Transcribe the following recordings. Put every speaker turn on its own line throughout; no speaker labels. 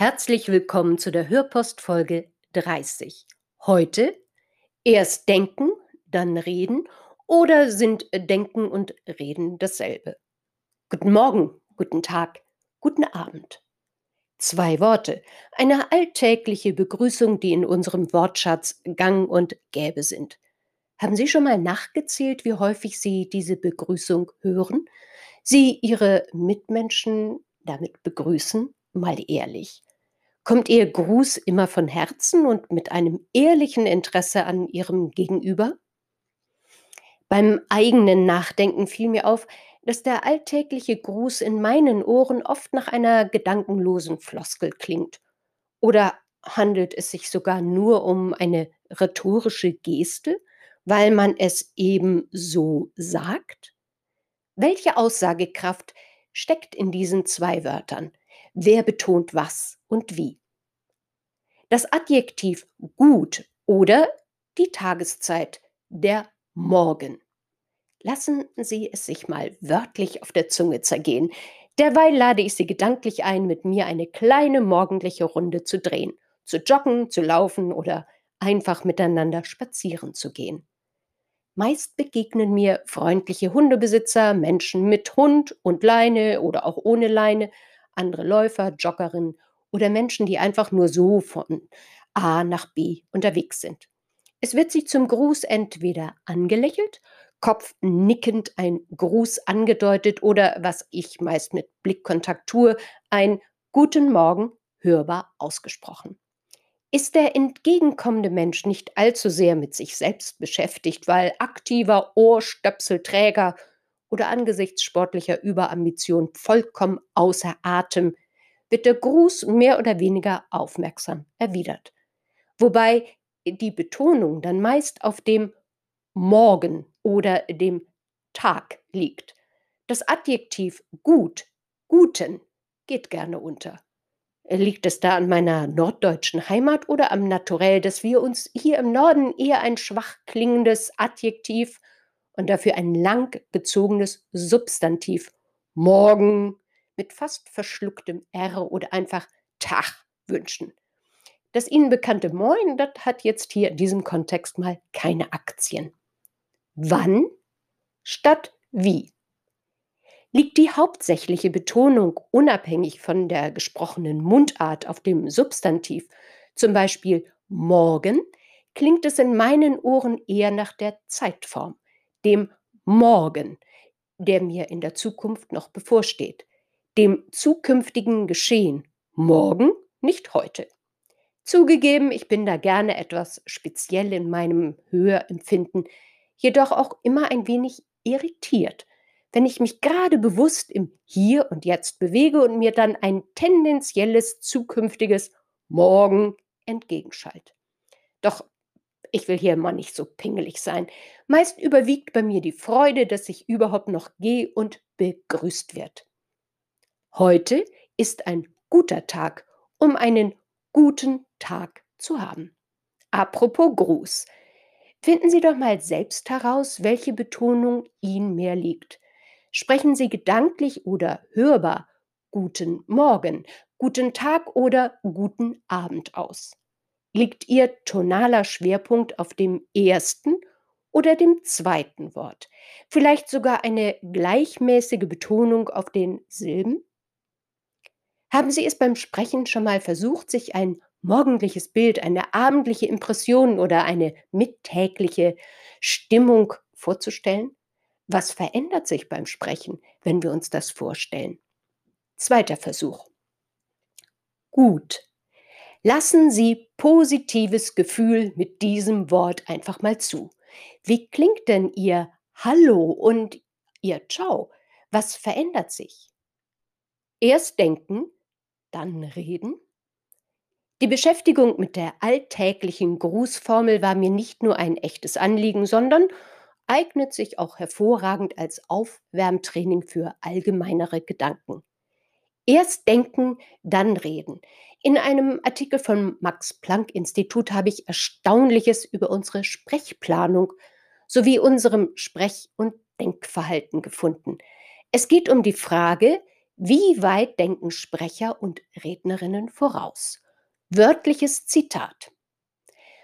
Herzlich willkommen zu der Hörpost Folge 30. Heute erst denken, dann reden oder sind Denken und Reden dasselbe? Guten Morgen, guten Tag, guten Abend. Zwei Worte, eine alltägliche Begrüßung, die in unserem Wortschatz gang und gäbe sind. Haben Sie schon mal nachgezählt, wie häufig Sie diese Begrüßung hören? Sie Ihre Mitmenschen damit begrüßen? Mal ehrlich. Kommt Ihr Gruß immer von Herzen und mit einem ehrlichen Interesse an Ihrem Gegenüber? Beim eigenen Nachdenken fiel mir auf, dass der alltägliche Gruß in meinen Ohren oft nach einer gedankenlosen Floskel klingt. Oder handelt es sich sogar nur um eine rhetorische Geste, weil man es eben so sagt? Welche Aussagekraft steckt in diesen zwei Wörtern? Wer betont was und wie? Das Adjektiv gut oder die Tageszeit, der Morgen. Lassen Sie es sich mal wörtlich auf der Zunge zergehen. Derweil lade ich Sie gedanklich ein, mit mir eine kleine morgendliche Runde zu drehen, zu joggen, zu laufen oder einfach miteinander spazieren zu gehen. Meist begegnen mir freundliche Hundebesitzer, Menschen mit Hund und Leine oder auch ohne Leine, andere Läufer, Joggerinnen oder Menschen, die einfach nur so von A nach B unterwegs sind. Es wird sich zum Gruß entweder angelächelt, kopfnickend ein Gruß angedeutet oder, was ich meist mit Blickkontakt tue, ein Guten Morgen hörbar ausgesprochen. Ist der entgegenkommende Mensch nicht allzu sehr mit sich selbst beschäftigt, weil aktiver Ohrstöpselträger oder angesichts sportlicher Überambition vollkommen außer Atem, wird der Gruß mehr oder weniger aufmerksam erwidert. Wobei die Betonung dann meist auf dem Morgen oder dem Tag liegt. Das Adjektiv gut, guten, geht gerne unter. Liegt es da an meiner norddeutschen Heimat oder am Naturell, dass wir uns hier im Norden eher ein schwach klingendes Adjektiv und dafür ein lang gezogenes Substantiv morgen mit fast verschlucktem R oder einfach Tag wünschen. Das Ihnen bekannte Moin, das hat jetzt hier in diesem Kontext mal keine Aktien. Wann statt wie? Liegt die hauptsächliche Betonung unabhängig von der gesprochenen Mundart auf dem Substantiv, zum Beispiel morgen, klingt es in meinen Ohren eher nach der Zeitform, dem Morgen, der mir in der Zukunft noch bevorsteht dem zukünftigen Geschehen morgen, nicht heute. Zugegeben, ich bin da gerne etwas speziell in meinem Hörempfinden, jedoch auch immer ein wenig irritiert, wenn ich mich gerade bewusst im Hier und Jetzt bewege und mir dann ein tendenzielles zukünftiges Morgen entgegenschallt. Doch ich will hier mal nicht so pingelig sein. Meist überwiegt bei mir die Freude, dass ich überhaupt noch gehe und begrüßt wird. Heute ist ein guter Tag, um einen guten Tag zu haben. Apropos Gruß. Finden Sie doch mal selbst heraus, welche Betonung Ihnen mehr liegt. Sprechen Sie gedanklich oder hörbar guten Morgen, guten Tag oder guten Abend aus. Liegt Ihr tonaler Schwerpunkt auf dem ersten oder dem zweiten Wort? Vielleicht sogar eine gleichmäßige Betonung auf den Silben? Haben Sie es beim Sprechen schon mal versucht, sich ein morgendliches Bild, eine abendliche Impression oder eine mittägliche Stimmung vorzustellen? Was verändert sich beim Sprechen, wenn wir uns das vorstellen? Zweiter Versuch. Gut. Lassen Sie positives Gefühl mit diesem Wort einfach mal zu. Wie klingt denn Ihr Hallo und Ihr Ciao? Was verändert sich? Erst denken, dann reden, Die Beschäftigung mit der alltäglichen Grußformel war mir nicht nur ein echtes Anliegen, sondern eignet sich auch hervorragend als Aufwärmtraining für allgemeinere Gedanken. Erst denken, dann reden. In einem Artikel vom Max Planck Institut habe ich Erstaunliches über unsere Sprechplanung sowie unserem Sprech- und Denkverhalten gefunden. Es geht um die Frage, wie weit denken Sprecher und Rednerinnen voraus? Wörtliches Zitat.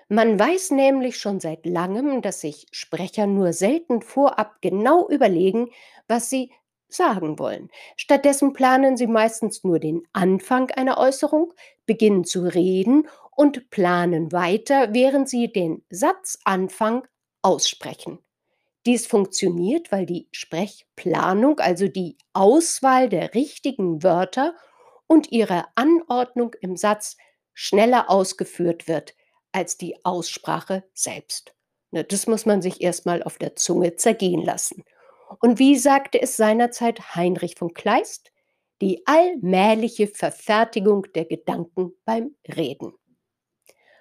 Man weiß nämlich schon seit langem, dass sich Sprecher nur selten vorab genau überlegen, was sie sagen wollen. Stattdessen planen sie meistens nur den Anfang einer Äußerung, beginnen zu reden und planen weiter, während sie den Satzanfang aussprechen. Dies funktioniert, weil die Sprechplanung, also die Auswahl der richtigen Wörter und ihre Anordnung im Satz schneller ausgeführt wird als die Aussprache selbst. Ne, das muss man sich erstmal auf der Zunge zergehen lassen. Und wie sagte es seinerzeit Heinrich von Kleist? Die allmähliche Verfertigung der Gedanken beim Reden.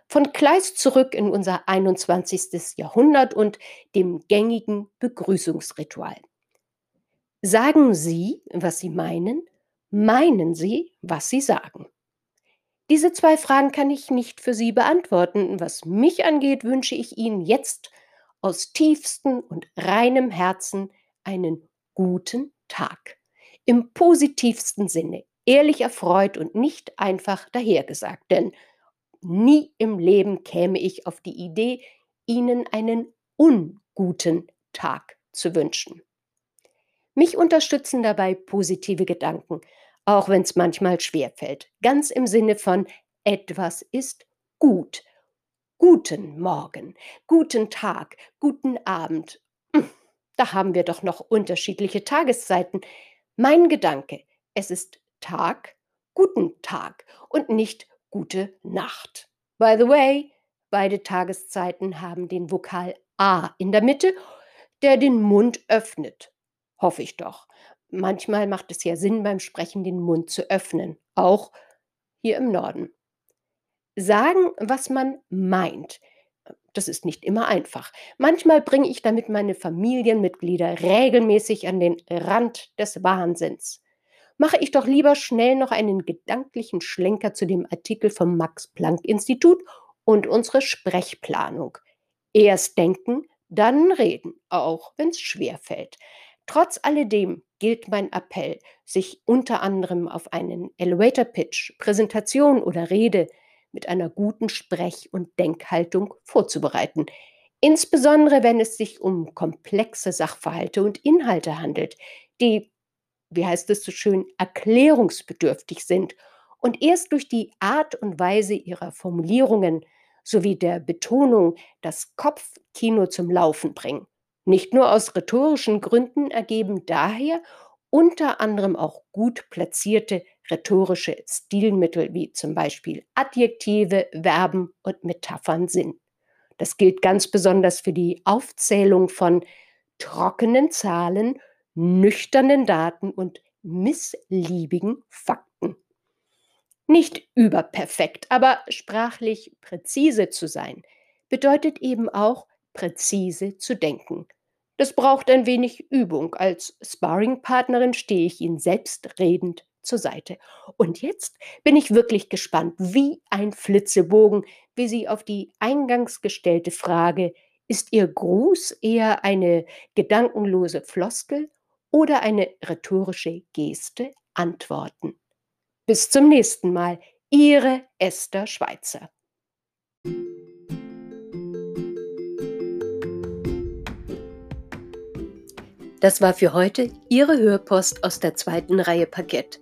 Von Kleist zurück in unser 21. Jahrhundert und dem gängigen Begrüßungsritual. Sagen Sie, was Sie meinen, meinen Sie, was Sie sagen. Diese zwei Fragen kann ich nicht für Sie beantworten. Was mich angeht, wünsche ich Ihnen jetzt aus tiefstem und reinem Herzen einen guten Tag. Im positivsten Sinne, ehrlich erfreut und nicht einfach dahergesagt, denn nie im Leben käme ich auf die Idee, Ihnen einen unguten Tag zu wünschen. Mich unterstützen dabei positive Gedanken, auch wenn es manchmal schwerfällt, ganz im Sinne von etwas ist gut. Guten Morgen, guten Tag, guten Abend. Da haben wir doch noch unterschiedliche Tageszeiten. Mein Gedanke, es ist Tag, guten Tag und nicht gute Nacht. By the way, beide Tageszeiten haben den Vokal A in der Mitte, der den Mund öffnet. Hoffe ich doch. Manchmal macht es ja Sinn, beim Sprechen den Mund zu öffnen, auch hier im Norden. Sagen, was man meint. Das ist nicht immer einfach. Manchmal bringe ich damit meine Familienmitglieder regelmäßig an den Rand des Wahnsinns mache ich doch lieber schnell noch einen gedanklichen Schlenker zu dem Artikel vom Max Planck Institut und unsere Sprechplanung. Erst denken, dann reden, auch wenn es schwer fällt. Trotz alledem gilt mein Appell, sich unter anderem auf einen Elevator Pitch, Präsentation oder Rede mit einer guten Sprech- und Denkhaltung vorzubereiten. Insbesondere wenn es sich um komplexe Sachverhalte und Inhalte handelt, die wie heißt es so schön, erklärungsbedürftig sind und erst durch die Art und Weise ihrer Formulierungen sowie der Betonung das Kopfkino zum Laufen bringen. Nicht nur aus rhetorischen Gründen ergeben daher unter anderem auch gut platzierte rhetorische Stilmittel wie zum Beispiel Adjektive, Verben und Metaphern Sinn. Das gilt ganz besonders für die Aufzählung von trockenen Zahlen nüchternen Daten und missliebigen Fakten. Nicht überperfekt, aber sprachlich präzise zu sein, bedeutet eben auch präzise zu denken. Das braucht ein wenig Übung. Als Sparringpartnerin stehe ich Ihnen selbstredend zur Seite. Und jetzt bin ich wirklich gespannt, wie ein Flitzebogen, wie Sie auf die eingangs gestellte Frage, ist Ihr Gruß eher eine gedankenlose Floskel oder eine rhetorische Geste antworten. Bis zum nächsten Mal, Ihre Esther Schweizer. Das war für heute Ihre Hörpost aus der zweiten Reihe Parkett.